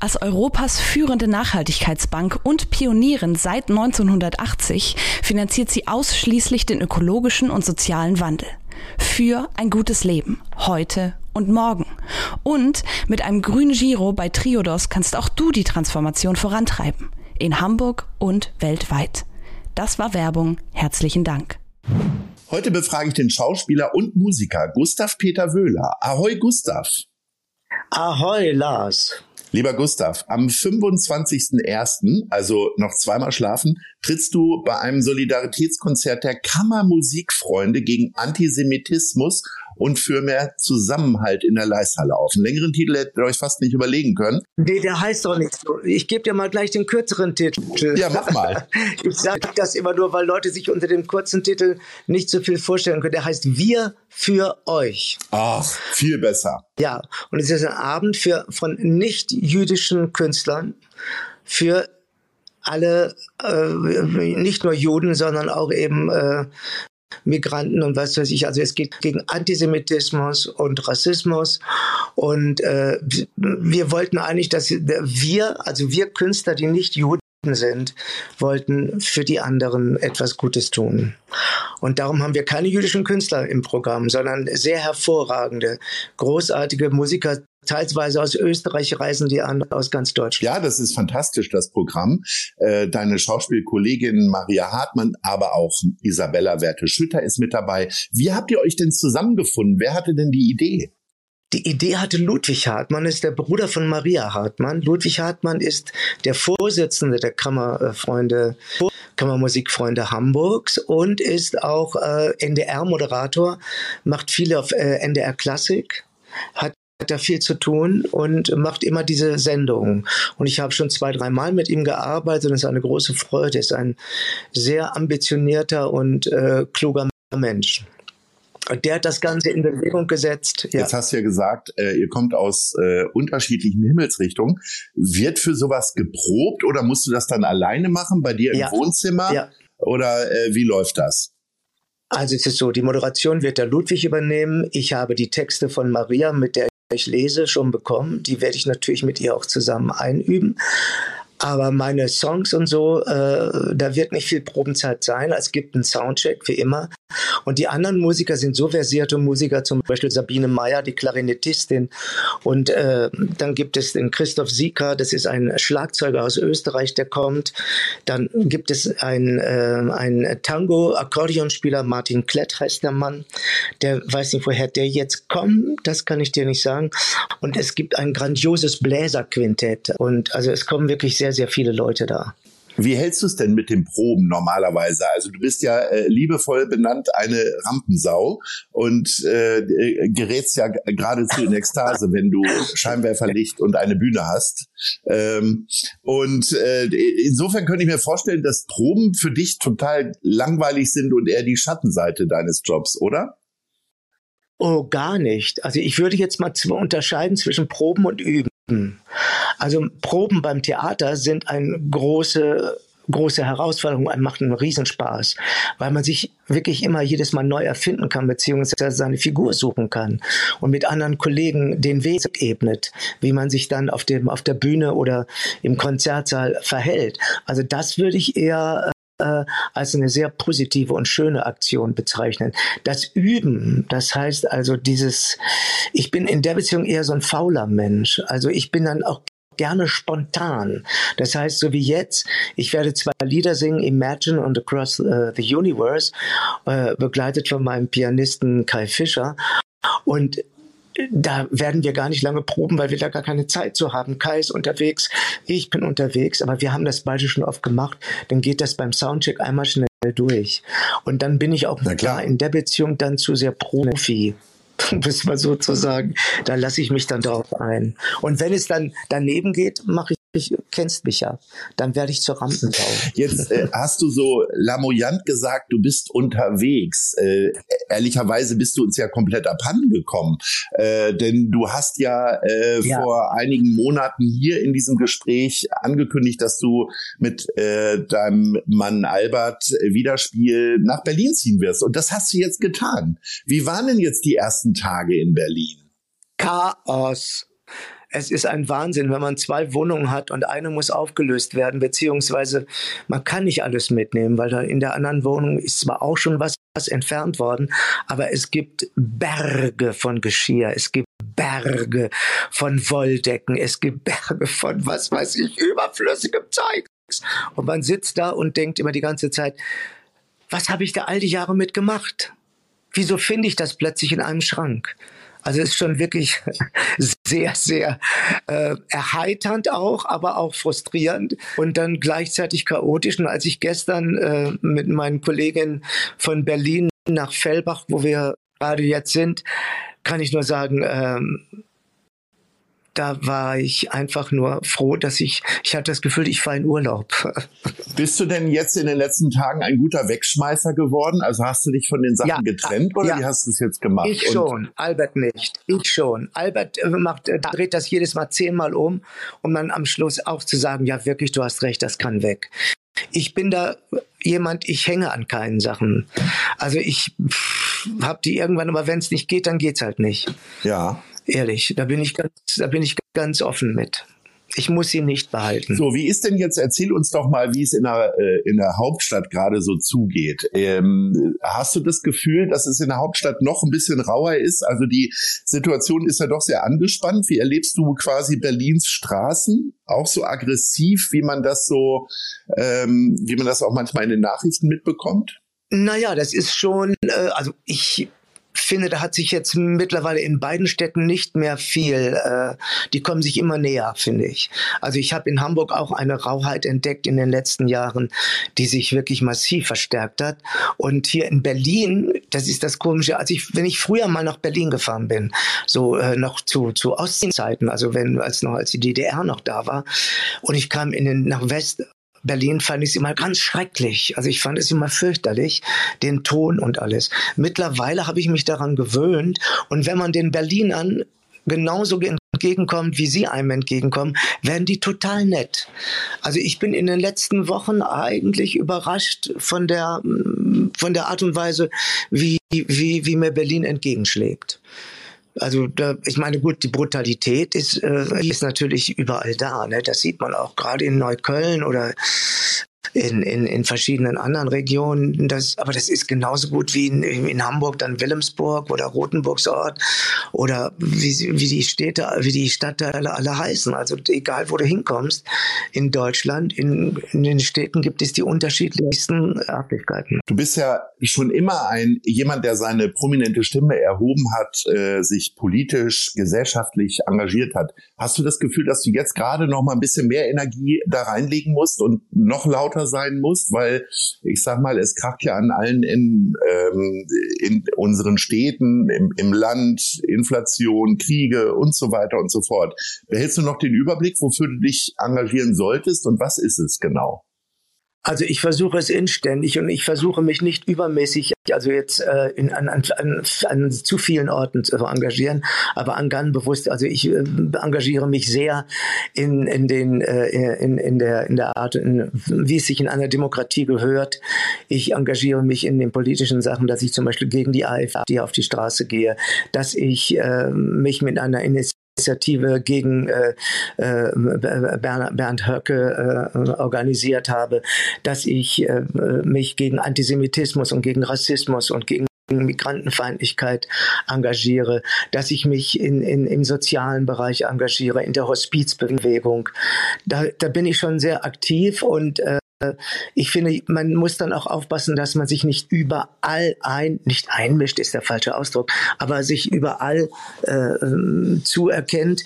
Als Europas führende Nachhaltigkeitsbank und Pionierin seit 1980 finanziert sie ausschließlich den ökologischen und sozialen Wandel. Für ein gutes Leben, heute und morgen. Und mit einem grünen Giro bei Triodos kannst auch du die Transformation vorantreiben. In Hamburg und weltweit. Das war Werbung. Herzlichen Dank. Heute befrage ich den Schauspieler und Musiker Gustav Peter Wöhler. Ahoi Gustav. Ahoi Lars. Lieber Gustav, am 25.01., also noch zweimal schlafen, trittst du bei einem Solidaritätskonzert der Kammermusikfreunde gegen Antisemitismus und für mehr Zusammenhalt in der Leisthalle auf. Einen längeren Titel hättet ihr euch fast nicht überlegen können. Nee, der heißt doch nicht so. Ich gebe dir mal gleich den kürzeren Titel. Ja, mach mal. Ich sage das immer nur, weil Leute sich unter dem kurzen Titel nicht so viel vorstellen können. Der heißt Wir für euch. Ach, viel besser. Ja, und es ist ein Abend für, von nicht-jüdischen Künstlern für alle, äh, nicht nur Juden, sondern auch eben äh, Migranten und was weiß ich. Also es geht gegen Antisemitismus und Rassismus. Und äh, wir wollten eigentlich, dass wir, also wir Künstler, die nicht Juden sind, wollten für die anderen etwas Gutes tun. Und darum haben wir keine jüdischen Künstler im Programm, sondern sehr hervorragende, großartige Musiker, teilweise aus Österreich reisen die an, aus ganz Deutschland. Ja, das ist fantastisch, das Programm. Äh, deine Schauspielkollegin Maria Hartmann, aber auch Isabella Werte-Schütter ist mit dabei. Wie habt ihr euch denn zusammengefunden? Wer hatte denn die Idee? Die Idee hatte Ludwig Hartmann, ist der Bruder von Maria Hartmann. Ludwig Hartmann ist der Vorsitzende der Kammerfreunde, Kammermusikfreunde Hamburgs und ist auch äh, NDR-Moderator, macht viele auf äh, NDR Klassik, hat hat da viel zu tun und macht immer diese Sendungen. Und ich habe schon zwei, drei Mal mit ihm gearbeitet und es ist eine große Freude. Er ist ein sehr ambitionierter und äh, kluger Mensch. Und der hat das Ganze in Bewegung gesetzt. Ja. Jetzt hast du ja gesagt, äh, ihr kommt aus äh, unterschiedlichen Himmelsrichtungen. Wird für sowas geprobt oder musst du das dann alleine machen bei dir im ja. Wohnzimmer? Ja. Oder äh, wie läuft das? Also es ist so, die Moderation wird der Ludwig übernehmen. Ich habe die Texte von Maria, mit der ich lese, schon bekommen. Die werde ich natürlich mit ihr auch zusammen einüben. Aber meine Songs und so, äh, da wird nicht viel Probenzeit sein. Es gibt einen Soundcheck wie immer. Und die anderen Musiker sind so versierte Musiker, zum Beispiel Sabine Meyer, die Klarinettistin. Und äh, dann gibt es den Christoph Sieker, das ist ein Schlagzeuger aus Österreich, der kommt. Dann gibt es ein, äh, ein Tango-Akkordeonspieler, Martin Klett heißt der Mann. Der weiß nicht, woher der jetzt kommt, das kann ich dir nicht sagen. Und es gibt ein grandioses Bläserquintett. Und also es kommen wirklich sehr, sehr viele Leute da. Wie hältst du es denn mit den Proben normalerweise? Also du bist ja äh, liebevoll benannt eine Rampensau und äh, gerätst ja geradezu in Ekstase, wenn du Scheinwerferlicht und eine Bühne hast. Ähm, und äh, insofern könnte ich mir vorstellen, dass Proben für dich total langweilig sind und eher die Schattenseite deines Jobs, oder? Oh, gar nicht. Also ich würde jetzt mal unterscheiden zwischen Proben und Üben. Also Proben beim Theater sind eine große große Herausforderung, macht einen Riesenspaß, weil man sich wirklich immer jedes Mal neu erfinden kann, beziehungsweise seine Figur suchen kann und mit anderen Kollegen den Weg ebnet, wie man sich dann auf dem, auf der Bühne oder im Konzertsaal verhält. Also das würde ich eher äh, als eine sehr positive und schöne Aktion bezeichnen. Das Üben, das heißt also dieses, ich bin in der Beziehung eher so ein fauler Mensch. Also ich bin dann auch gerne spontan. Das heißt, so wie jetzt, ich werde zwei Lieder singen, Imagine und Across uh, the Universe, äh, begleitet von meinem Pianisten Kai Fischer. Und da werden wir gar nicht lange proben, weil wir da gar keine Zeit zu haben. Kai ist unterwegs, ich bin unterwegs, aber wir haben das beide schon oft gemacht. Dann geht das beim Soundcheck einmal schnell durch. Und dann bin ich auch klar in der Beziehung dann zu sehr Profi. Muss man sozusagen, da lasse ich mich dann drauf ein. Und wenn es dann daneben geht, mache ich kennst mich ja, dann werde ich zur Rampensau. Jetzt äh, hast du so lamoyant gesagt, du bist unterwegs. Äh, ehrlicherweise bist du uns ja komplett abhanden gekommen, äh, denn du hast ja, äh, ja, vor einigen Monaten hier in diesem Gespräch angekündigt, dass du mit äh, deinem Mann Albert Wiederspiel nach Berlin ziehen wirst. Und das hast du jetzt getan. Wie waren denn jetzt die ersten Tage in Berlin? Chaos es ist ein Wahnsinn, wenn man zwei Wohnungen hat und eine muss aufgelöst werden, beziehungsweise man kann nicht alles mitnehmen, weil da in der anderen Wohnung ist zwar auch schon was, entfernt worden, aber es gibt Berge von Geschirr, es gibt Berge von Wolldecken, es gibt Berge von was weiß ich, überflüssigem Zeug. Und man sitzt da und denkt immer die ganze Zeit, was habe ich da all die Jahre mitgemacht? Wieso finde ich das plötzlich in einem Schrank? Also es ist schon wirklich sehr, sehr äh, erheiternd auch, aber auch frustrierend und dann gleichzeitig chaotisch. Und als ich gestern äh, mit meinen Kolleginnen von Berlin nach Fellbach, wo wir gerade jetzt sind, kann ich nur sagen, ähm, da war ich einfach nur froh, dass ich, ich hatte das Gefühl, ich fahre in Urlaub. Bist du denn jetzt in den letzten Tagen ein guter Wegschmeißer geworden? Also hast du dich von den Sachen ja, getrennt oder ja. wie hast du es jetzt gemacht? Ich schon, Albert nicht. Ich schon. Albert äh, macht, äh, dreht das jedes Mal zehnmal um, um dann am Schluss auch zu sagen, ja wirklich, du hast recht, das kann weg. Ich bin da jemand, ich hänge an keinen Sachen. Also ich habe die irgendwann, aber wenn es nicht geht, dann geht's halt nicht. Ja. Ehrlich, da bin ich ganz, da bin ich ganz offen mit. Ich muss sie nicht behalten. So, wie ist denn jetzt, erzähl uns doch mal, wie es in der, äh, in der Hauptstadt gerade so zugeht. Ähm, hast du das Gefühl, dass es in der Hauptstadt noch ein bisschen rauer ist? Also die Situation ist ja doch sehr angespannt. Wie erlebst du quasi Berlins Straßen? Auch so aggressiv, wie man das so, ähm, wie man das auch manchmal in den Nachrichten mitbekommt? Naja, das ist schon, äh, also ich finde, da hat sich jetzt mittlerweile in beiden Städten nicht mehr viel. Äh, die kommen sich immer näher, finde ich. Also ich habe in Hamburg auch eine Rauheit entdeckt in den letzten Jahren, die sich wirklich massiv verstärkt hat. Und hier in Berlin, das ist das Komische, als ich, wenn ich früher mal nach Berlin gefahren bin, so äh, noch zu, zu Ostzeiten, also wenn, als noch, als die DDR noch da war, und ich kam in den, nach West, Berlin fand ich es immer ganz schrecklich. Also ich fand es immer fürchterlich, den Ton und alles. Mittlerweile habe ich mich daran gewöhnt und wenn man den Berlinern genauso entgegenkommt, wie sie einem entgegenkommen, werden die total nett. Also ich bin in den letzten Wochen eigentlich überrascht von der, von der Art und Weise, wie, wie, wie mir Berlin entgegenschlägt. Also da, ich meine, gut, die Brutalität ist, äh, ist natürlich überall da. Ne? Das sieht man auch gerade in Neukölln oder in, in, in verschiedenen anderen Regionen. Das, aber das ist genauso gut wie in, in Hamburg dann Wilhelmsburg oder Rotenburgsort oder wie, wie die Städte, wie die Stadtteile alle heißen. Also egal, wo du hinkommst in Deutschland, in, in den Städten gibt es die unterschiedlichsten Örtlichkeiten. Du bist ja schon immer ein jemand, der seine prominente Stimme erhoben hat, äh, sich politisch, gesellschaftlich engagiert hat. Hast du das Gefühl, dass du jetzt gerade noch mal ein bisschen mehr Energie da reinlegen musst und noch lauter sein musst, weil ich sag mal, es kracht ja an allen in, ähm, in unseren Städten, im, im Land, Inflation, Kriege und so weiter und so fort. Behältst du noch den Überblick, wofür du dich engagieren solltest und was ist es genau? Also ich versuche es inständig und ich versuche mich nicht übermäßig, also jetzt äh, in, an, an, an, an zu vielen Orten zu engagieren, aber an ganz bewusst, also ich äh, engagiere mich sehr in, in, den, äh, in, in, der, in der Art, in, wie es sich in einer Demokratie gehört. Ich engagiere mich in den politischen Sachen, dass ich zum Beispiel gegen die AfD auf die Straße gehe, dass ich äh, mich mit einer Initiative Initiative gegen äh, äh, Bernd Höcke äh, organisiert habe, dass ich äh, mich gegen Antisemitismus und gegen Rassismus und gegen Migrantenfeindlichkeit engagiere, dass ich mich in, in, im sozialen Bereich engagiere, in der Hospizbewegung. Da, da bin ich schon sehr aktiv und äh, ich finde, man muss dann auch aufpassen, dass man sich nicht überall ein, nicht einmischt, ist der falsche Ausdruck, aber sich überall äh, zuerkennt,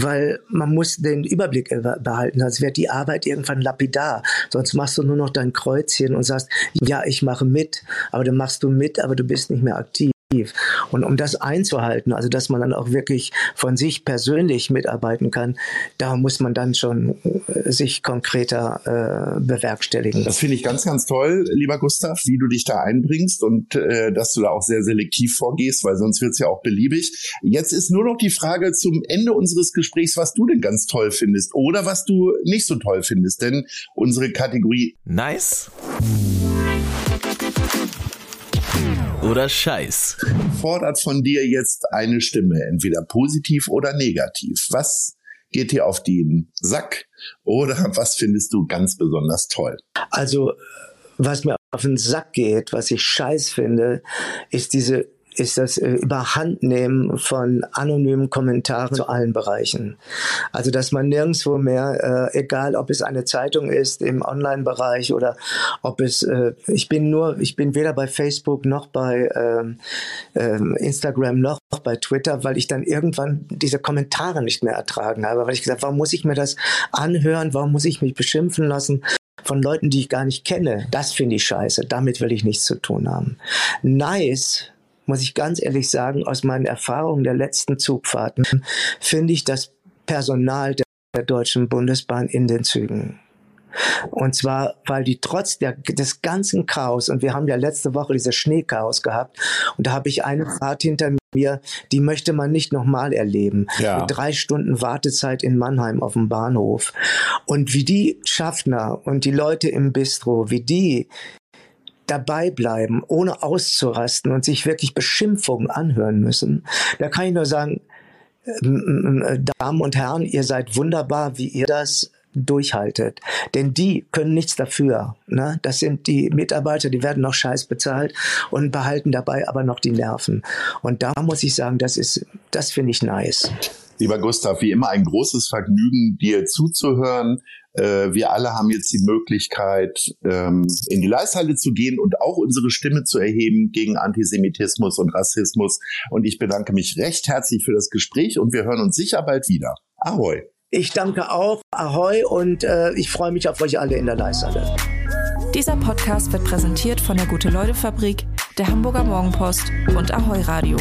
weil man muss den Überblick behalten, sonst wird die Arbeit irgendwann lapidar. Sonst machst du nur noch dein Kreuzchen und sagst, ja, ich mache mit, aber dann machst du mit, aber du bist nicht mehr aktiv. Und um das einzuhalten, also dass man dann auch wirklich von sich persönlich mitarbeiten kann, da muss man dann schon äh, sich konkreter äh, bewerkstelligen. Das finde ich ganz, ganz toll, lieber Gustav, wie du dich da einbringst und äh, dass du da auch sehr selektiv vorgehst, weil sonst wird es ja auch beliebig. Jetzt ist nur noch die Frage zum Ende unseres Gesprächs, was du denn ganz toll findest oder was du nicht so toll findest. Denn unsere Kategorie Nice oder Scheiß fordert von dir jetzt eine Stimme, entweder positiv oder negativ. Was geht dir auf den Sack oder was findest du ganz besonders toll? Also, was mir auf den Sack geht, was ich scheiß finde, ist diese ist das äh, Überhandnehmen von anonymen Kommentaren zu allen Bereichen. Also dass man nirgendwo mehr, äh, egal ob es eine Zeitung ist im Online-Bereich oder ob es, äh, ich bin nur, ich bin weder bei Facebook noch bei ähm, äh, Instagram noch bei Twitter, weil ich dann irgendwann diese Kommentare nicht mehr ertragen habe, weil ich gesagt, warum muss ich mir das anhören, warum muss ich mich beschimpfen lassen? von Leuten, die ich gar nicht kenne. Das finde ich scheiße. Damit will ich nichts zu tun haben. Nice muss ich ganz ehrlich sagen, aus meinen Erfahrungen der letzten Zugfahrten, finde ich das Personal der Deutschen Bundesbahn in den Zügen. Und zwar, weil die trotz der, des ganzen Chaos, und wir haben ja letzte Woche dieses Schneechaos gehabt, und da habe ich eine Fahrt hinter mir, die möchte man nicht nochmal erleben. Ja. Mit drei Stunden Wartezeit in Mannheim auf dem Bahnhof. Und wie die Schaffner und die Leute im Bistro, wie die dabei bleiben, ohne auszurasten und sich wirklich Beschimpfungen anhören müssen, da kann ich nur sagen, ähm, äh, Damen und Herren, ihr seid wunderbar, wie ihr das durchhaltet. Denn die können nichts dafür. Ne? Das sind die Mitarbeiter, die werden noch scheiß bezahlt und behalten dabei aber noch die Nerven. Und da muss ich sagen, das ist, das finde ich nice. Lieber Gustav, wie immer ein großes Vergnügen, dir zuzuhören. Äh, wir alle haben jetzt die Möglichkeit, ähm, in die Leisthalle zu gehen und auch unsere Stimme zu erheben gegen Antisemitismus und Rassismus. Und ich bedanke mich recht herzlich für das Gespräch und wir hören uns sicher bald wieder. Ahoi. Ich danke auch. Ahoi und äh, ich freue mich auf euch alle in der Leisthalle. Dieser Podcast wird präsentiert von der Gute-Leute-Fabrik, der Hamburger Morgenpost und Ahoi Radio.